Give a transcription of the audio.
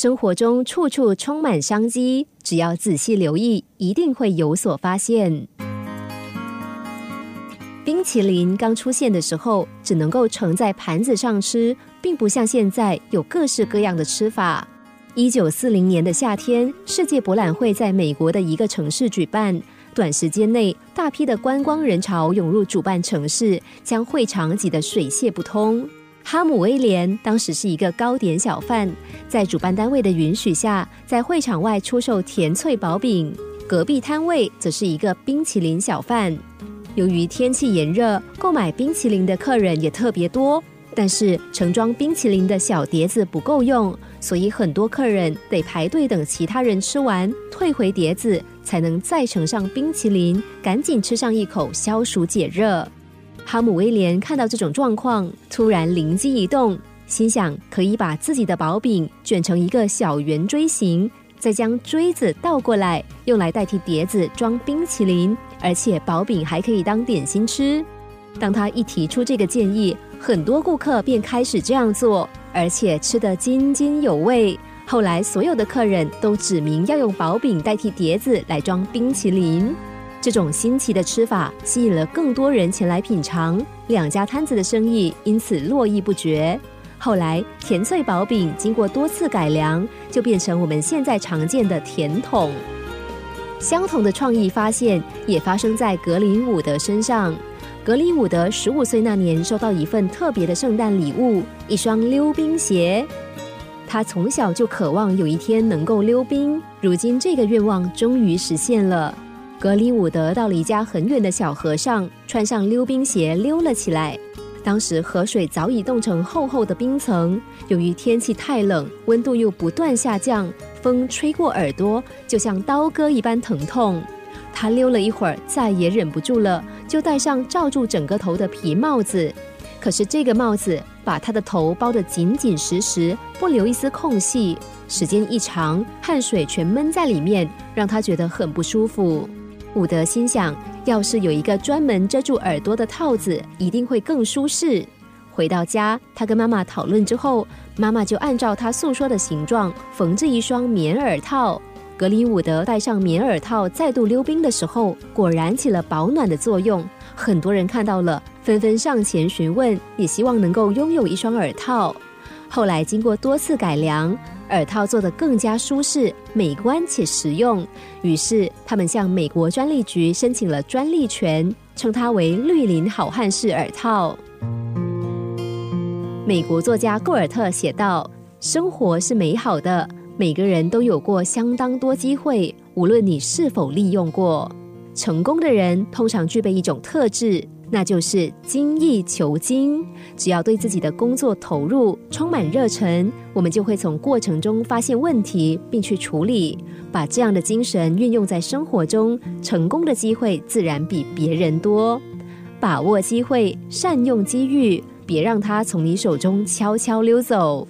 生活中处处充满商机，只要仔细留意，一定会有所发现。冰淇淋刚出现的时候，只能够盛在盘子上吃，并不像现在有各式各样的吃法。一九四零年的夏天，世界博览会在美国的一个城市举办。短时间内，大批的观光人潮涌入主办城市，将会场挤得水泄不通。哈姆威廉当时是一个糕点小贩，在主办单位的允许下，在会场外出售甜脆薄饼。隔壁摊位则是一个冰淇淋小贩。由于天气炎热，购买冰淇淋的客人也特别多。但是盛装冰淇淋的小碟子不够用，所以很多客人得排队等其他人吃完，退回碟子，才能再盛上冰淇淋，赶紧吃上一口消暑解热。哈姆威廉看到这种状况，突然灵机一动，心想可以把自己的薄饼卷成一个小圆锥形，再将锥子倒过来，用来代替碟子装冰淇淋，而且薄饼还可以当点心吃。当他一提出这个建议，很多顾客便开始这样做，而且吃得津津有味。后来，所有的客人都指明要用薄饼代替碟子来装冰淇淋。这种新奇的吃法吸引了更多人前来品尝，两家摊子的生意因此络绎不绝。后来，甜脆薄饼经过多次改良，就变成我们现在常见的甜筒。相同的创意发现也发生在格林伍德身上。格林伍德十五岁那年，收到一份特别的圣诞礼物——一双溜冰鞋。他从小就渴望有一天能够溜冰，如今这个愿望终于实现了。格里伍德到了一家很远的小河上，穿上溜冰鞋溜了起来。当时河水早已冻成厚厚的冰层，由于天气太冷，温度又不断下降，风吹过耳朵，就像刀割一般疼痛。他溜了一会儿，再也忍不住了，就戴上罩住整个头的皮帽子。可是这个帽子把他的头包得紧紧实实，不留一丝空隙。时间一长，汗水全闷在里面，让他觉得很不舒服。伍德心想，要是有一个专门遮住耳朵的套子，一定会更舒适。回到家，他跟妈妈讨论之后，妈妈就按照他诉说的形状缝制一双棉耳套。格里伍德戴上棉耳套，再度溜冰的时候，果然起了保暖的作用。很多人看到了，纷纷上前询问，也希望能够拥有一双耳套。后来经过多次改良，耳套做得更加舒适、美观且实用。于是他们向美国专利局申请了专利权，称它为“绿林好汉式耳套”。美国作家库尔特写道：“生活是美好的。”每个人都有过相当多机会，无论你是否利用过。成功的人通常具备一种特质，那就是精益求精。只要对自己的工作投入，充满热忱，我们就会从过程中发现问题，并去处理。把这样的精神运用在生活中，成功的机会自然比别人多。把握机会，善用机遇，别让它从你手中悄悄溜走。